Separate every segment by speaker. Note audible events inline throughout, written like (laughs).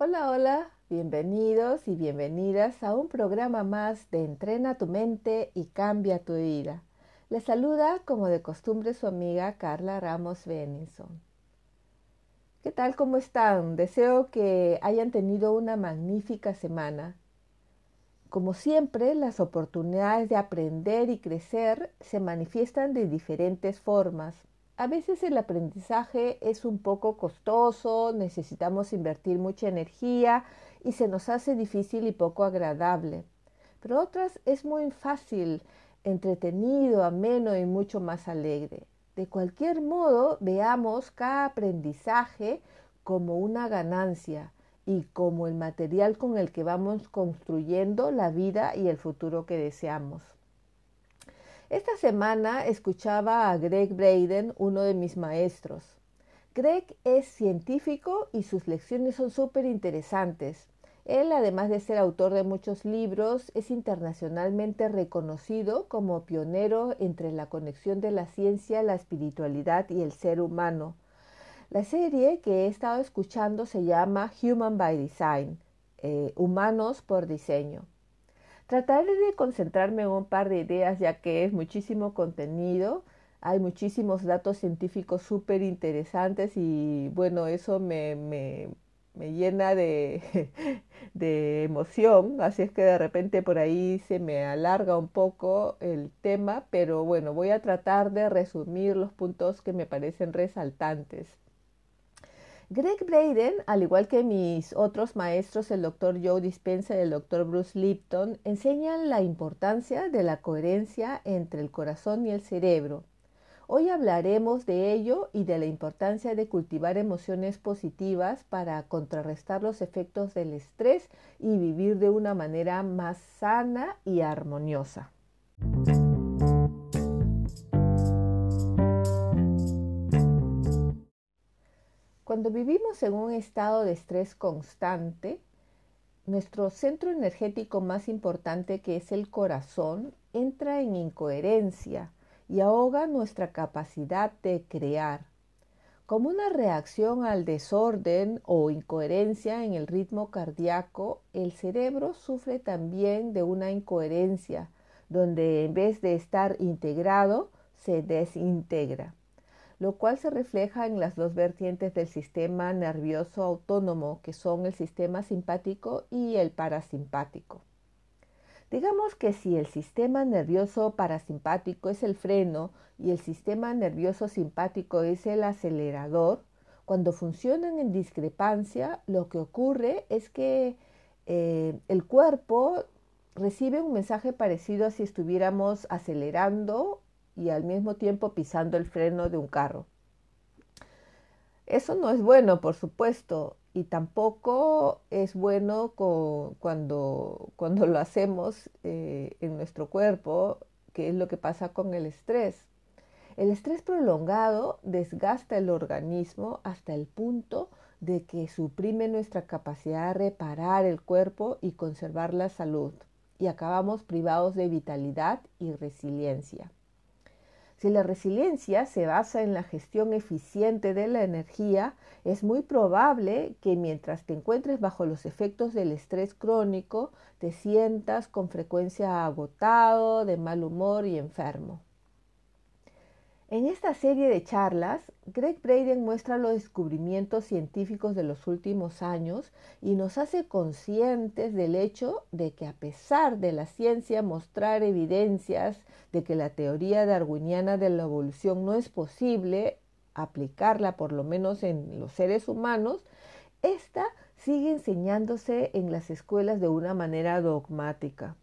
Speaker 1: Hola, hola, bienvenidos y bienvenidas a un programa más de Entrena tu mente y cambia tu vida. Les saluda como de costumbre su amiga Carla Ramos Benison. ¿Qué tal? ¿Cómo están? Deseo que hayan tenido una magnífica semana. Como siempre, las oportunidades de aprender y crecer se manifiestan de diferentes formas, a veces el aprendizaje es un poco costoso, necesitamos invertir mucha energía y se nos hace difícil y poco agradable. Pero otras es muy fácil, entretenido, ameno y mucho más alegre. De cualquier modo, veamos cada aprendizaje como una ganancia y como el material con el que vamos construyendo la vida y el futuro que deseamos. Esta semana escuchaba a Greg Braden, uno de mis maestros. Greg es científico y sus lecciones son súper interesantes. Él, además de ser autor de muchos libros, es internacionalmente reconocido como pionero entre la conexión de la ciencia, la espiritualidad y el ser humano. La serie que he estado escuchando se llama Human by Design, eh, Humanos por Diseño. Trataré de concentrarme en un par de ideas ya que es muchísimo contenido, hay muchísimos datos científicos súper interesantes y bueno, eso me, me, me llena de, (laughs) de, emoción, así es que de repente por ahí se me alarga un poco el tema, pero bueno, voy a tratar de resumir los puntos que me parecen resaltantes. Greg Braden, al igual que mis otros maestros, el Dr. Joe Dispenza y el Dr. Bruce Lipton, enseñan la importancia de la coherencia entre el corazón y el cerebro. Hoy hablaremos de ello y de la importancia de cultivar emociones positivas para contrarrestar los efectos del estrés y vivir de una manera más sana y armoniosa. Cuando vivimos en un estado de estrés constante, nuestro centro energético más importante, que es el corazón, entra en incoherencia y ahoga nuestra capacidad de crear. Como una reacción al desorden o incoherencia en el ritmo cardíaco, el cerebro sufre también de una incoherencia, donde en vez de estar integrado, se desintegra lo cual se refleja en las dos vertientes del sistema nervioso autónomo, que son el sistema simpático y el parasimpático. Digamos que si el sistema nervioso parasimpático es el freno y el sistema nervioso simpático es el acelerador, cuando funcionan en discrepancia, lo que ocurre es que eh, el cuerpo recibe un mensaje parecido a si estuviéramos acelerando y al mismo tiempo pisando el freno de un carro. Eso no es bueno, por supuesto, y tampoco es bueno cuando, cuando lo hacemos eh, en nuestro cuerpo, que es lo que pasa con el estrés. El estrés prolongado desgasta el organismo hasta el punto de que suprime nuestra capacidad de reparar el cuerpo y conservar la salud, y acabamos privados de vitalidad y resiliencia. Si la resiliencia se basa en la gestión eficiente de la energía, es muy probable que mientras te encuentres bajo los efectos del estrés crónico, te sientas con frecuencia agotado, de mal humor y enfermo. En esta serie de charlas, Greg Braden muestra los descubrimientos científicos de los últimos años y nos hace conscientes del hecho de que a pesar de la ciencia mostrar evidencias de que la teoría darwiniana de la evolución no es posible aplicarla por lo menos en los seres humanos, esta sigue enseñándose en las escuelas de una manera dogmática.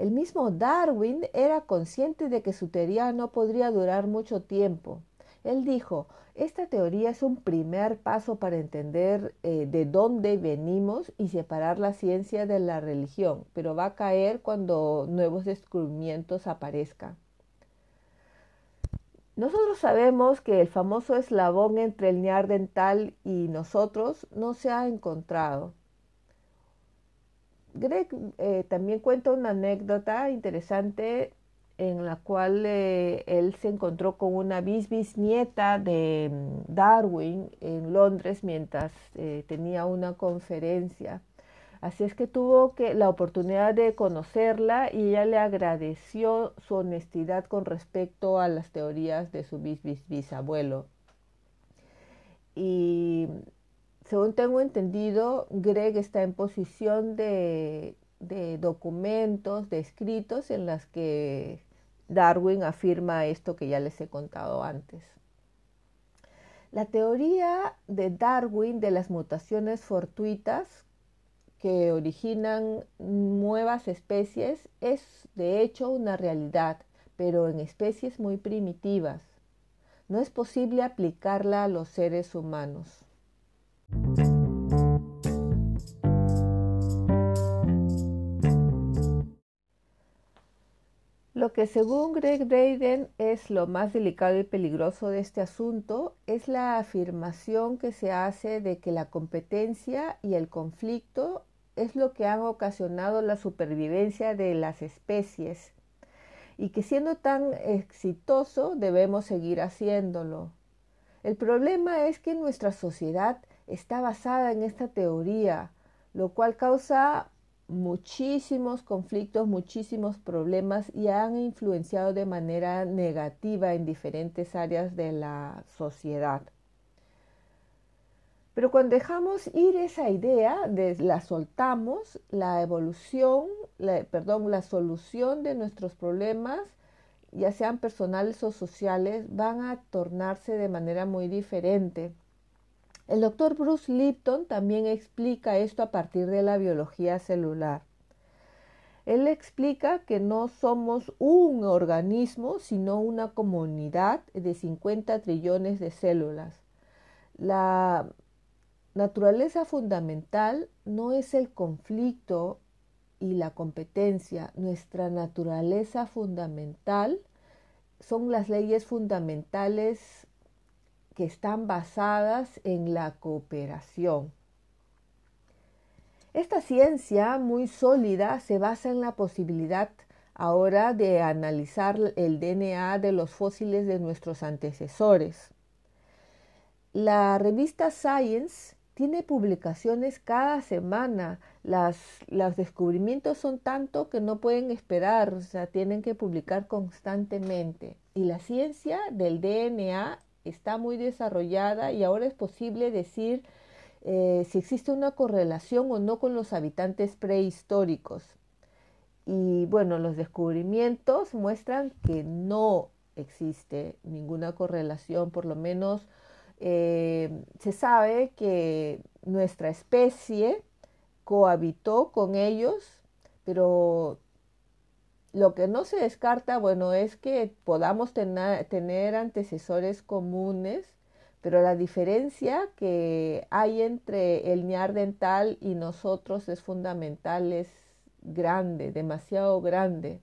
Speaker 1: El mismo Darwin era consciente de que su teoría no podría durar mucho tiempo Él dijo, esta teoría es un primer paso para entender eh, de dónde venimos y separar la ciencia de la religión, pero va a caer cuando nuevos descubrimientos aparezcan. Nosotros sabemos que el famoso eslabón entre el dental y nosotros no se ha encontrado. Greg eh, también cuenta una anécdota interesante en la cual eh, él se encontró con una bisbisnieta de mm, Darwin en Londres mientras eh, tenía una conferencia. Así es que tuvo la oportunidad de conocerla y ella le agradeció su honestidad con respecto a las teorías de su bisabuelo. Y según tengo entendido, Greg está en posición de, documentos, de escritos en las que Darwin afirma esto que ya les he contado antes. La teoría de Darwin de las mutaciones fortuitas que originan nuevas especies es de hecho una realidad, pero en especies muy primitivas. No es posible aplicarla a los seres humanos. Lo que según Greg Braden es lo más delicado y peligroso de este asunto es la afirmación que se hace de que la competencia y el conflicto es lo que han ocasionado la supervivencia de las especies y que siendo tan exitoso debemos seguir haciéndolo. El problema es que nuestra sociedad está basada en esta teoría, lo cual causa muchísimos conflictos, muchísimos problemas y han influenciado de manera negativa en diferentes áreas de la sociedad. Pero cuando dejamos ir esa idea, la soltamos, la evolución, perdón, la solución de nuestros problemas, ya sean personales o sociales, van a tornarse de manera muy diferente. El doctor Bruce Lipton también explica esto a partir de la biología celular. Él explica que no somos un organismo, sino una comunidad de 50 trillones de células. La naturaleza fundamental no es el conflicto y la competencia. Nuestra naturaleza fundamental son las leyes fundamentales que están basadas en la cooperación. Esta ciencia muy sólida se basa en la posibilidad ahora de analizar el DNA de los fósiles de nuestros antecesores. La revista Science tiene publicaciones cada semana. los descubrimientos son tanto que no pueden esperar, o sea, tienen que publicar constantemente. Y la ciencia del DNA está muy desarrollada y ahora es posible decir eh, si existe una correlación o no con los habitantes prehistóricos. Y bueno, los descubrimientos muestran que no existe ninguna correlación, por lo menos eh, se sabe que nuestra especie cohabitó con ellos, pero lo que no se descarta, bueno, es que podamos tener antecesores comunes, pero la diferencia que hay entre el dental y nosotros es fundamental, es grande, demasiado grande.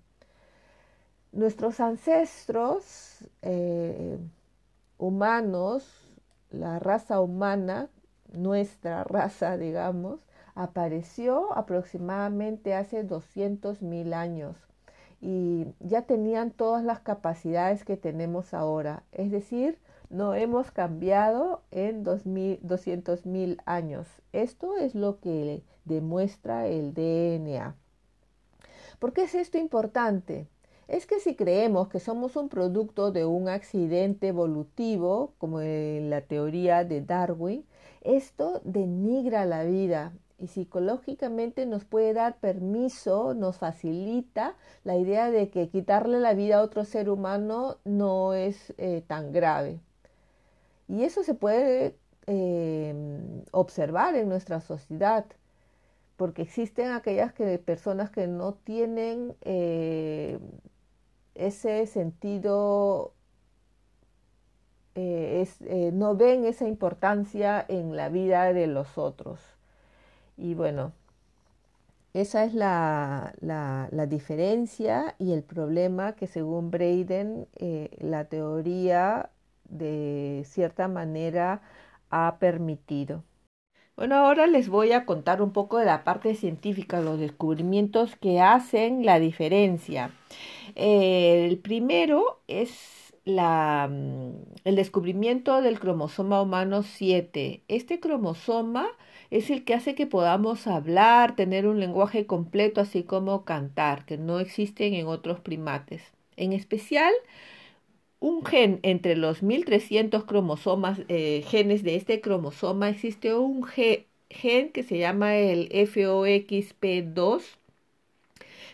Speaker 1: Nuestros ancestros eh, humanos, la raza humana, nuestra raza, digamos, apareció aproximadamente hace 200 mil años y ya tenían todas las capacidades que tenemos ahora. Es decir, no hemos cambiado en 200 mil años. Esto es lo que demuestra el DNA. ¿Por qué es esto importante? Es que si creemos que somos un producto de un accidente evolutivo, como en la teoría de Darwin, esto denigra la vida y psicológicamente nos puede dar permiso, nos facilita la idea de que quitarle la vida a otro ser humano no es eh, tan grave. Y eso se puede em, observar en nuestra sociedad, porque existen aquellas personas que no tienen eh, ese sentido eh, no ven esa importancia en la vida de los otros. Y bueno, esa es la, diferencia y el problema que según Braden la teoría de cierta manera ha permitido. Bueno, ahora les voy a contar un poco de la parte científica, los descubrimientos que hacen la diferencia. el primero es la, el descubrimiento del cromosoma humano 7. Este cromosoma es el que hace que podamos hablar, tener un lenguaje completo, así como cantar, que no existen en otros primates. En especial, un gen entre los 1300 cromosomas, eh, genes de este cromosoma, existe un gen que se llama el FOXP2,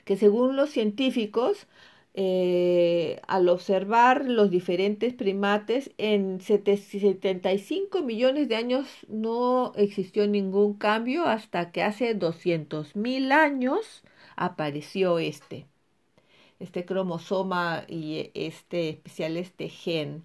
Speaker 1: que según los científicos, eh, al observar los diferentes primates, en 75 millones de años no existió ningún cambio hasta que hace 200 mil años apareció este este cromosoma y este especial este gen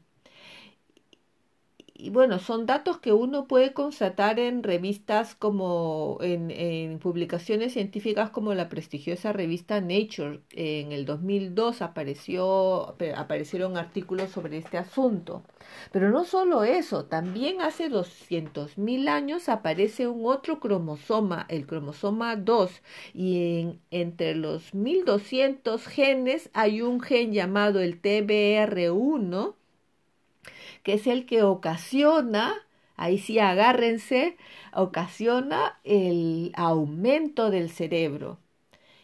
Speaker 1: y bueno, son datos que uno puede constatar en revistas como en, publicaciones científicas como la prestigiosa revista Nature. En el 2002 apareció, aparecieron artículos sobre este asunto. Pero no solo eso, también hace 200.000 años aparece un otro cromosoma, el cromosoma 2, y entre los 1200 genes hay un gen llamado el TBR1 que es el que ocasiona, ahí sí agárrense, ocasiona el aumento del cerebro.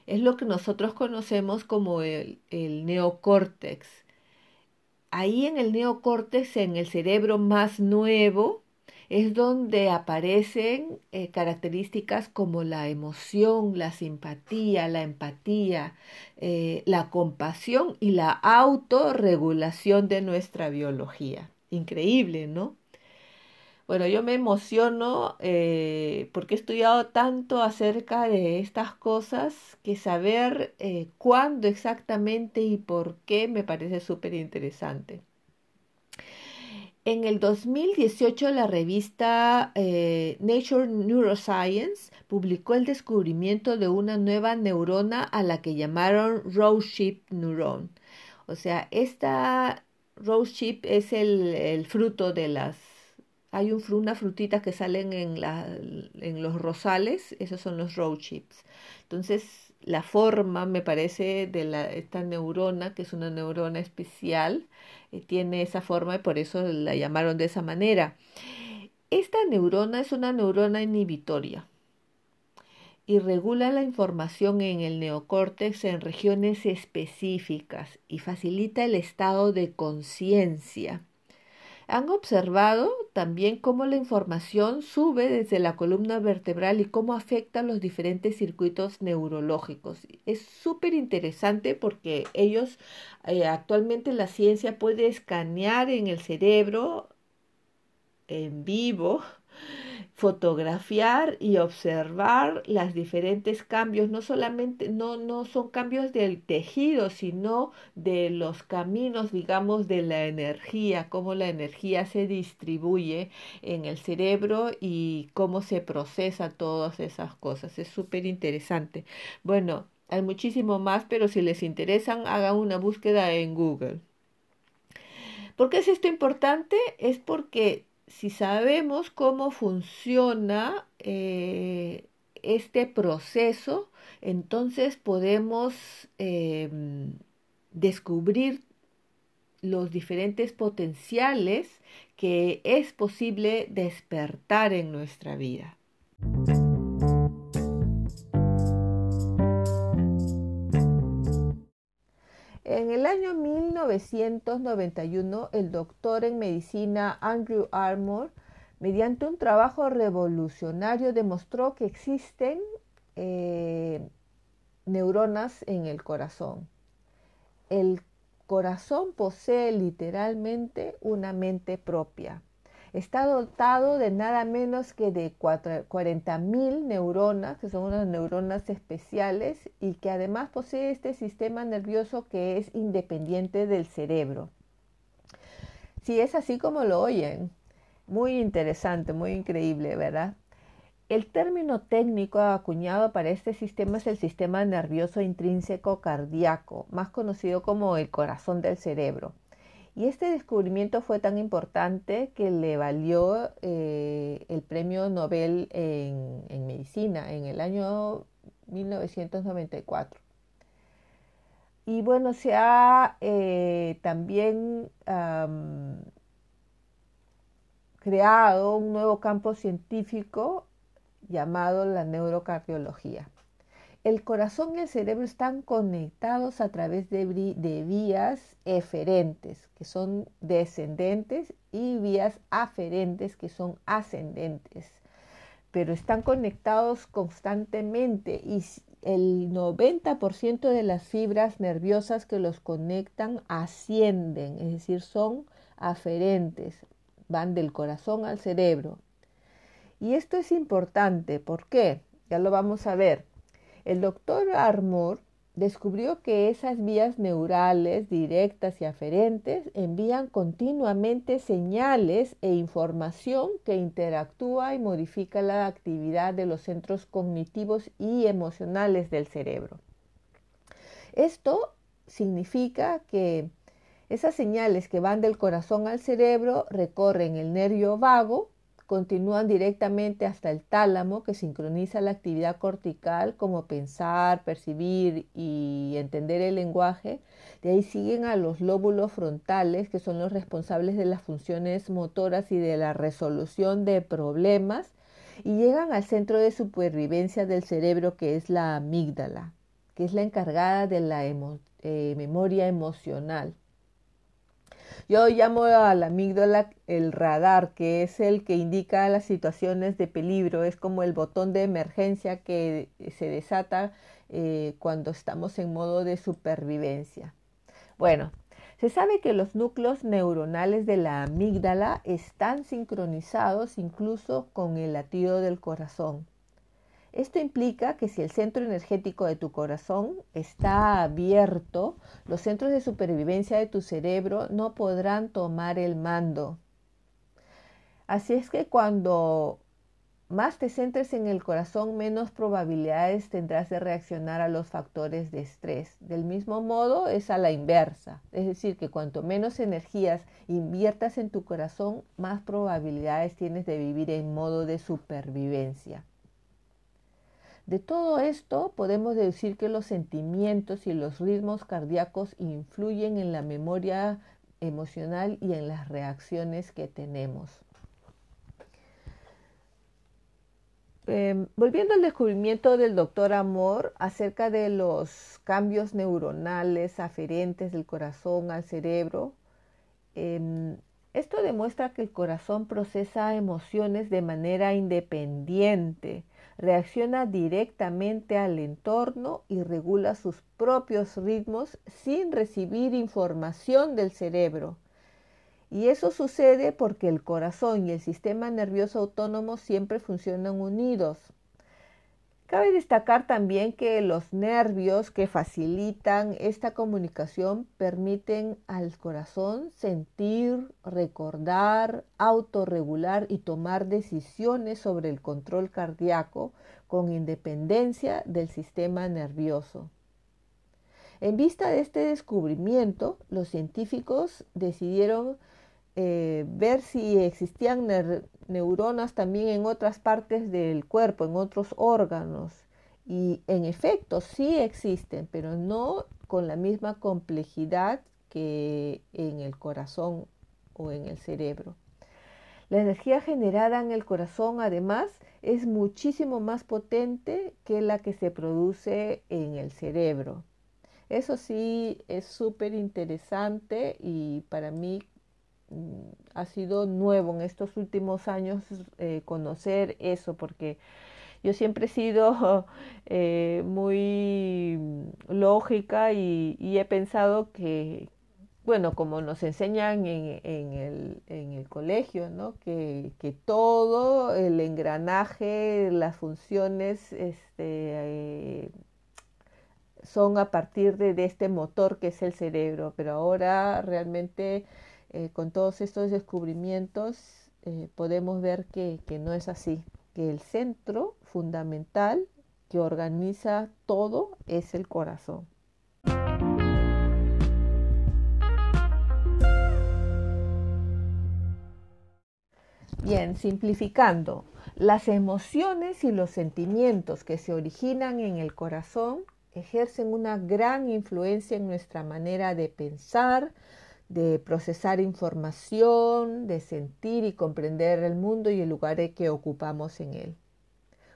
Speaker 1: Es lo que nosotros conocemos como el, neocórtex. Ahí en el neocórtex, en el cerebro más nuevo, es donde aparecen eh, características como la emoción, la simpatía, la empatía, eh, la compasión y la autorregulación de nuestra biología increíble, ¿no? Bueno, yo me emociono eh, porque he estudiado tanto acerca de estas cosas que saber eh, cuándo exactamente y por qué me parece súper interesante. En el 2018 la revista eh, Nature Neuroscience publicó el descubrimiento de una nueva neurona a la que llamaron Rose Neuron. O sea, esta rose chip es el, fruto de las... Hay un, una frutita que salen en, los rosales, esos son los rose chips. Entonces, la forma, me parece, de la, esta neurona, que es una neurona especial, eh, tiene esa forma y por eso la llamaron de esa manera. Esta neurona es una neurona inhibitoria y regula la información en el neocórtex en regiones específicas y facilita el estado de conciencia. Han observado también cómo la información sube desde la columna vertebral y cómo afecta los diferentes circuitos neurológicos. Es súper interesante porque ellos eh, actualmente la ciencia puede escanear en el cerebro en vivo fotografiar y observar los diferentes cambios, no solamente, no, no son cambios del tejido, sino de los caminos, digamos, de la energía, cómo la energía se distribuye en el cerebro y cómo se procesa todas esas cosas. Es súper interesante. Bueno, hay muchísimo más, pero si les interesan, hagan una búsqueda en Google. ¿Por qué es esto importante? Es porque si sabemos cómo funciona eh, este proceso, entonces podemos em, descubrir los diferentes potenciales que es posible despertar en nuestra vida. En el año 1991, el doctor en medicina Andrew Armour, mediante un trabajo revolucionario, demostró que existen eh, neuronas en el corazón. El corazón posee literalmente una mente propia está dotado de nada menos que de 40.000 neuronas, que son unas neuronas especiales y que además posee este sistema nervioso que es independiente del cerebro. Sí, es así como lo oyen. Muy interesante, muy increíble, ¿verdad? El término técnico acuñado para este sistema es el sistema nervioso intrínseco cardíaco, más conocido como el corazón del cerebro. Y este descubrimiento fue tan importante que le valió eh, el premio Nobel en, medicina en el año 1994. Y bueno, se ha eh, también creado un nuevo campo científico llamado la neurocardiología. El corazón y el cerebro están conectados a través de, vías eferentes, que son descendentes, y vías aferentes, que son ascendentes. Pero están conectados constantemente y el 90% de las fibras nerviosas que los conectan ascienden, es decir, son aferentes, van del corazón al cerebro. Y esto es importante, ¿por qué? Ya lo vamos a ver. El doctor Armour descubrió que esas vías neurales directas y aferentes envían continuamente señales e información que interactúa y modifica la actividad de los centros cognitivos y emocionales del cerebro. Esto significa que esas señales que van del corazón al cerebro recorren el nervio vago, continúan directamente hasta el tálamo que sincroniza la actividad cortical como pensar, percibir y entender el lenguaje. De ahí siguen a los lóbulos frontales que son los responsables de las funciones motoras y de la resolución de problemas y llegan al centro de supervivencia del cerebro que es la amígdala, que es la encargada de la eh, memoria emocional. Yo llamo a la amígdala el radar, que es el que indica las situaciones de peligro, es como el botón de emergencia que se desata eh, cuando estamos en modo de supervivencia. Bueno, se sabe que los núcleos neuronales de la amígdala están sincronizados incluso con el latido del corazón. Esto implica que si el centro energético de tu corazón está abierto, los centros de supervivencia de tu cerebro no podrán tomar el mando. Así es que cuando más te centres en el corazón, menos probabilidades tendrás de reaccionar a los factores de estrés. Del mismo modo es a la inversa, es decir, que cuanto menos energías inviertas en tu corazón, más probabilidades tienes de vivir en modo de supervivencia. De todo esto podemos decir que los sentimientos y los ritmos cardíacos influyen en la memoria emocional y en las reacciones que tenemos. Em, volviendo al descubrimiento del doctor Amor acerca de los cambios neuronales aferentes del corazón al cerebro, em, esto demuestra que el corazón procesa emociones de manera independiente reacciona directamente al entorno y regula sus propios ritmos sin recibir información del cerebro. Y eso sucede porque el corazón y el sistema nervioso autónomo siempre funcionan unidos. Cabe destacar también que los nervios que facilitan esta comunicación permiten al corazón sentir, recordar, autorregular y tomar decisiones sobre el control cardíaco con independencia del sistema nervioso. En vista de este descubrimiento, los científicos decidieron eh, ver si existían neuronas también en otras partes del cuerpo, en otros órganos. Y en efecto, sí existen, pero no con la misma complejidad que en el corazón o en el cerebro. La energía generada en el corazón, además, es muchísimo más potente que la que se produce en el cerebro. Eso sí es súper interesante y para mí ha sido nuevo en estos últimos años eh, conocer eso, porque yo siempre he sido (laughs) eh, muy lógica y, he pensado que, bueno, como nos enseñan en, el, colegio, ¿no? que, todo el engranaje, las funciones, este, eh, son a partir de, de, este motor que es el cerebro, pero ahora realmente eh, con todos estos descubrimientos eh, podemos ver que, que no es así, que el centro fundamental que organiza todo es el corazón. Bien, simplificando, las emociones y los sentimientos que se originan en el corazón ejercen una gran influencia en nuestra manera de pensar, de procesar información, de sentir y comprender el mundo y el lugar que ocupamos en él.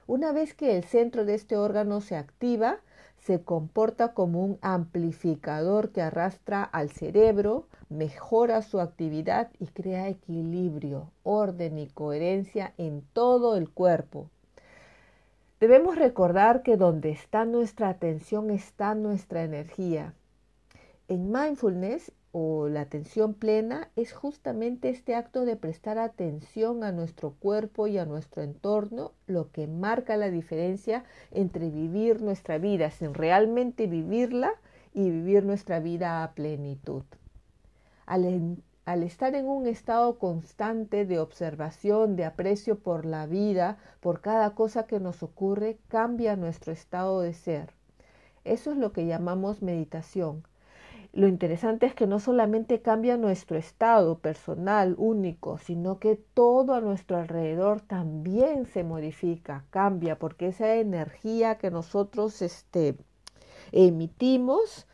Speaker 1: Una vez que el centro de este órgano se activa, se comporta como un amplificador que arrastra al cerebro, mejora su actividad y crea equilibrio, orden y coherencia en todo el cuerpo. Debemos recordar que donde está nuestra atención está nuestra energía. En mindfulness o la atención plena es justamente este acto de prestar atención a nuestro cuerpo y a nuestro entorno lo que marca la diferencia entre vivir nuestra vida sin realmente vivirla y vivir nuestra vida a plenitud. Al, al estar en un estado constante de observación, de aprecio por la vida, por cada cosa que nos ocurre, cambia nuestro estado de ser. Eso es lo que llamamos meditación lo interesante es que no solamente cambia nuestro estado personal único, sino que todo a nuestro alrededor también se modifica, cambia, porque esa energía que nosotros este, emitimos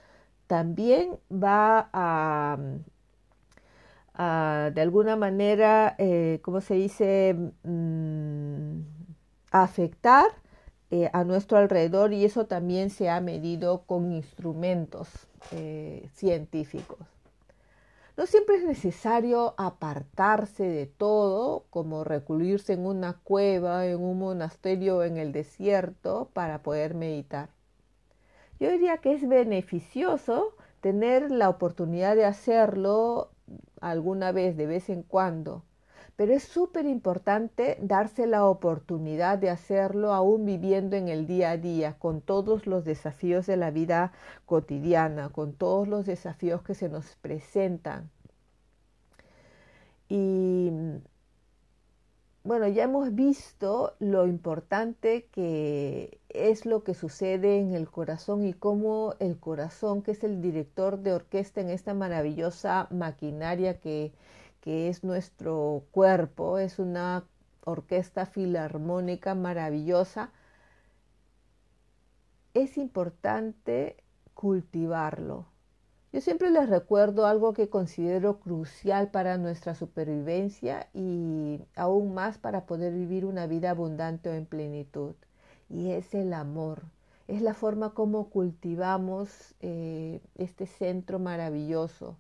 Speaker 1: también va a, de alguna manera, eh, ¿cómo se dice?, mm, afectar eh, a nuestro alrededor y eso también se ha medido con instrumentos eh, científicos. No siempre es necesario apartarse de todo, como recluirse en una cueva, en un monasterio en el desierto para poder meditar. Yo diría que es beneficioso tener la oportunidad de hacerlo alguna vez, de vez en cuando, pero es súper importante darse la oportunidad de hacerlo aún viviendo en el día a día, con todos los desafíos de la vida cotidiana, con todos los desafíos que se nos presentan. Y bueno, ya hemos visto lo importante que es lo que sucede en el corazón y cómo el corazón, que es el director de orquesta en esta maravillosa maquinaria que que es nuestro cuerpo, es una orquesta filarmónica maravillosa, es importante cultivarlo. Yo siempre les recuerdo algo que considero crucial para nuestra supervivencia y aún más para poder vivir una vida abundante o en plenitud, y es el amor. Es la forma como cultivamos eh, este centro maravilloso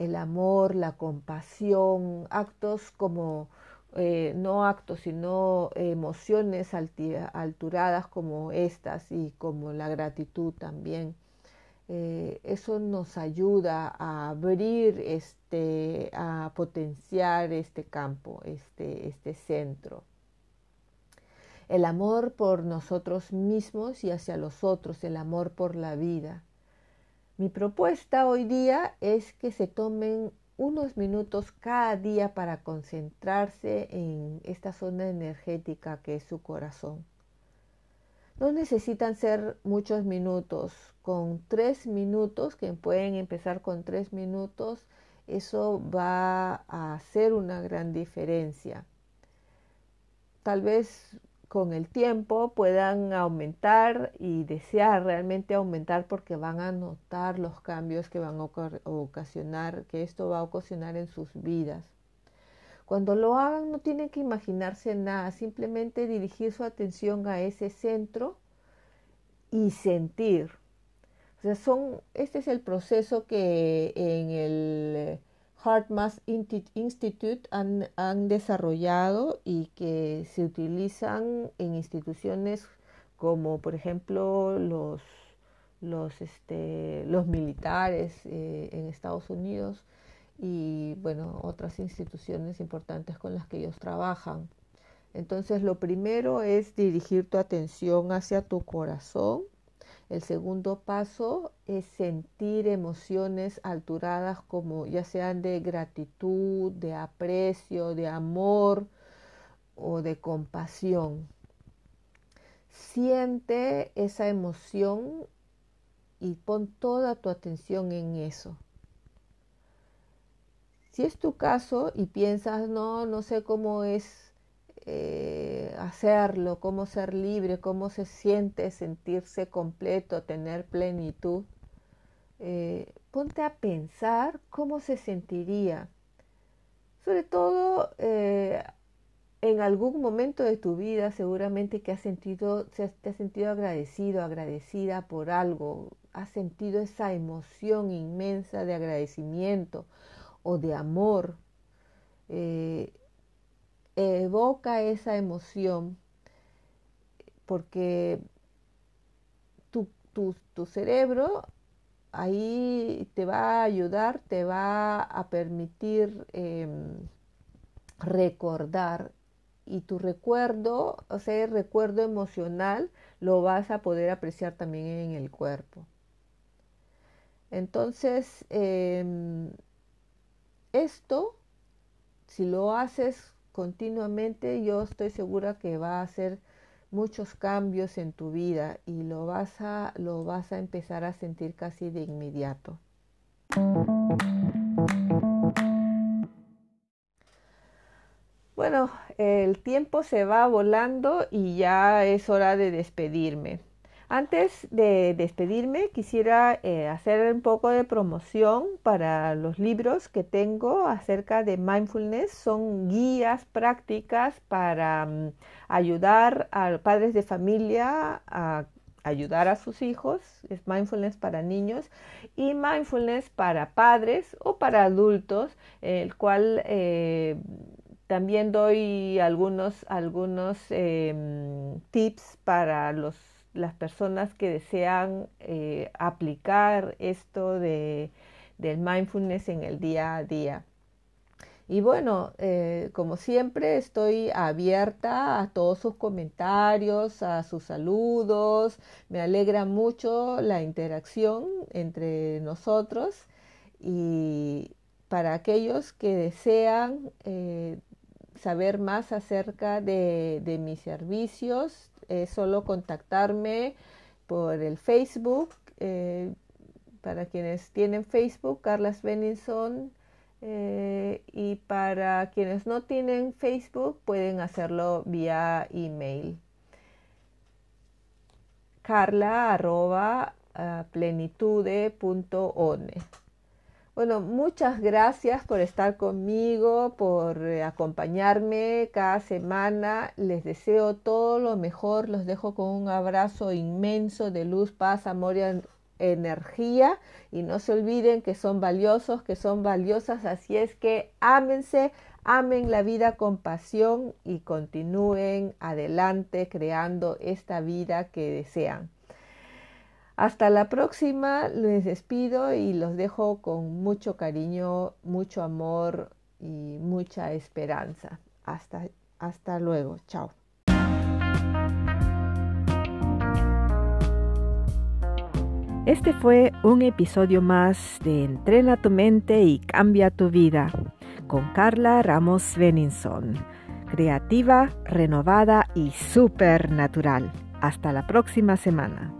Speaker 1: el amor, la compasión, actos como, eh, no actos, sino emociones alturadas como estas y como la gratitud también. Eh, eso nos ayuda a abrir, este, a potenciar este campo, este, este centro. El amor por nosotros mismos y hacia los otros, el amor por la vida. Mi propuesta hoy día es que se tomen unos minutos cada día para concentrarse en esta zona energética que es su corazón. No necesitan ser muchos minutos, con tres minutos, que pueden empezar con tres minutos, eso va a hacer una gran diferencia. Tal vez con el tiempo puedan aumentar y desear realmente aumentar porque van a notar los cambios que van a ocasionar, que esto va a ocasionar en sus vidas. Cuando lo hagan no tienen que imaginarse nada, simplemente dirigir su atención a ese centro y sentir. O sea, son, este es el proceso que en el HeartMath Institute han, desarrollado y que se utilizan en instituciones como por ejemplo los, los, este, los militares eh, en Estados Unidos y bueno, otras instituciones importantes con las que ellos trabajan. Entonces lo primero es dirigir tu atención hacia tu corazón El segundo paso es sentir emociones alturadas como ya sean de gratitud, de aprecio, de amor o de compasión. Siente esa emoción y pon toda tu atención en eso. Si es tu caso y piensas, no, no sé cómo es eh, hacerlo, cómo ser libre, cómo se siente sentirse completo, tener plenitud, eh, ponte a pensar cómo se sentiría. Sobre todo eh, en algún momento de tu vida seguramente que has sentido, te has sentido agradecido, agradecida por algo, has sentido esa emoción inmensa de agradecimiento o de amor. Evoca esa emoción porque tu, tu, cerebro ahí te va a ayudar, te va a permitir em, recordar y tu recuerdo, o sea, el recuerdo emocional, lo vas a poder apreciar también en el cuerpo. Entonces, em, esto, si lo haces continuamente, yo estoy segura que va a hacer muchos cambios en tu vida y lo vas a, lo vas a empezar a sentir casi de inmediato. Bueno, el tiempo se va volando y ya es hora de despedirme. Antes de despedirme, quisiera eh, hacer un poco de promoción para los libros que tengo acerca de mindfulness. Son guías prácticas para mm, ayudar a padres de familia a ayudar a sus hijos. Es mindfulness para niños y mindfulness para padres o para adultos, el cual eh, también doy algunos, algunos em, tips para los, las personas que desean eh, aplicar esto de, del mindfulness en el día a día. Y bueno, eh, como siempre, estoy abierta a todos sus comentarios, a sus saludos. Me alegra mucho la interacción entre nosotros y para aquellos que desean eh, saber más acerca de, mis servicios, es solo contactarme por el Facebook. Eh, para quienes tienen Facebook, Carla Benninson. Eh, y para quienes no tienen Facebook, pueden hacerlo vía email. carla arroba, ah, bueno, muchas gracias por estar conmigo, por eh, acompañarme cada semana. Les deseo todo lo mejor. Los dejo con un abrazo inmenso de luz, paz, amor y energía. Y no se olviden que son valiosos, que son valiosas. Así es que ámense, amen la vida con pasión y continúen adelante creando esta vida que desean. Hasta la próxima, les despido y los dejo con mucho cariño, mucho amor y mucha esperanza. Hasta, hasta luego, chao.
Speaker 2: Este fue un episodio más de Entrena tu mente y cambia tu vida con Carla Ramos Beninson, creativa, renovada y supernatural. Hasta la próxima semana.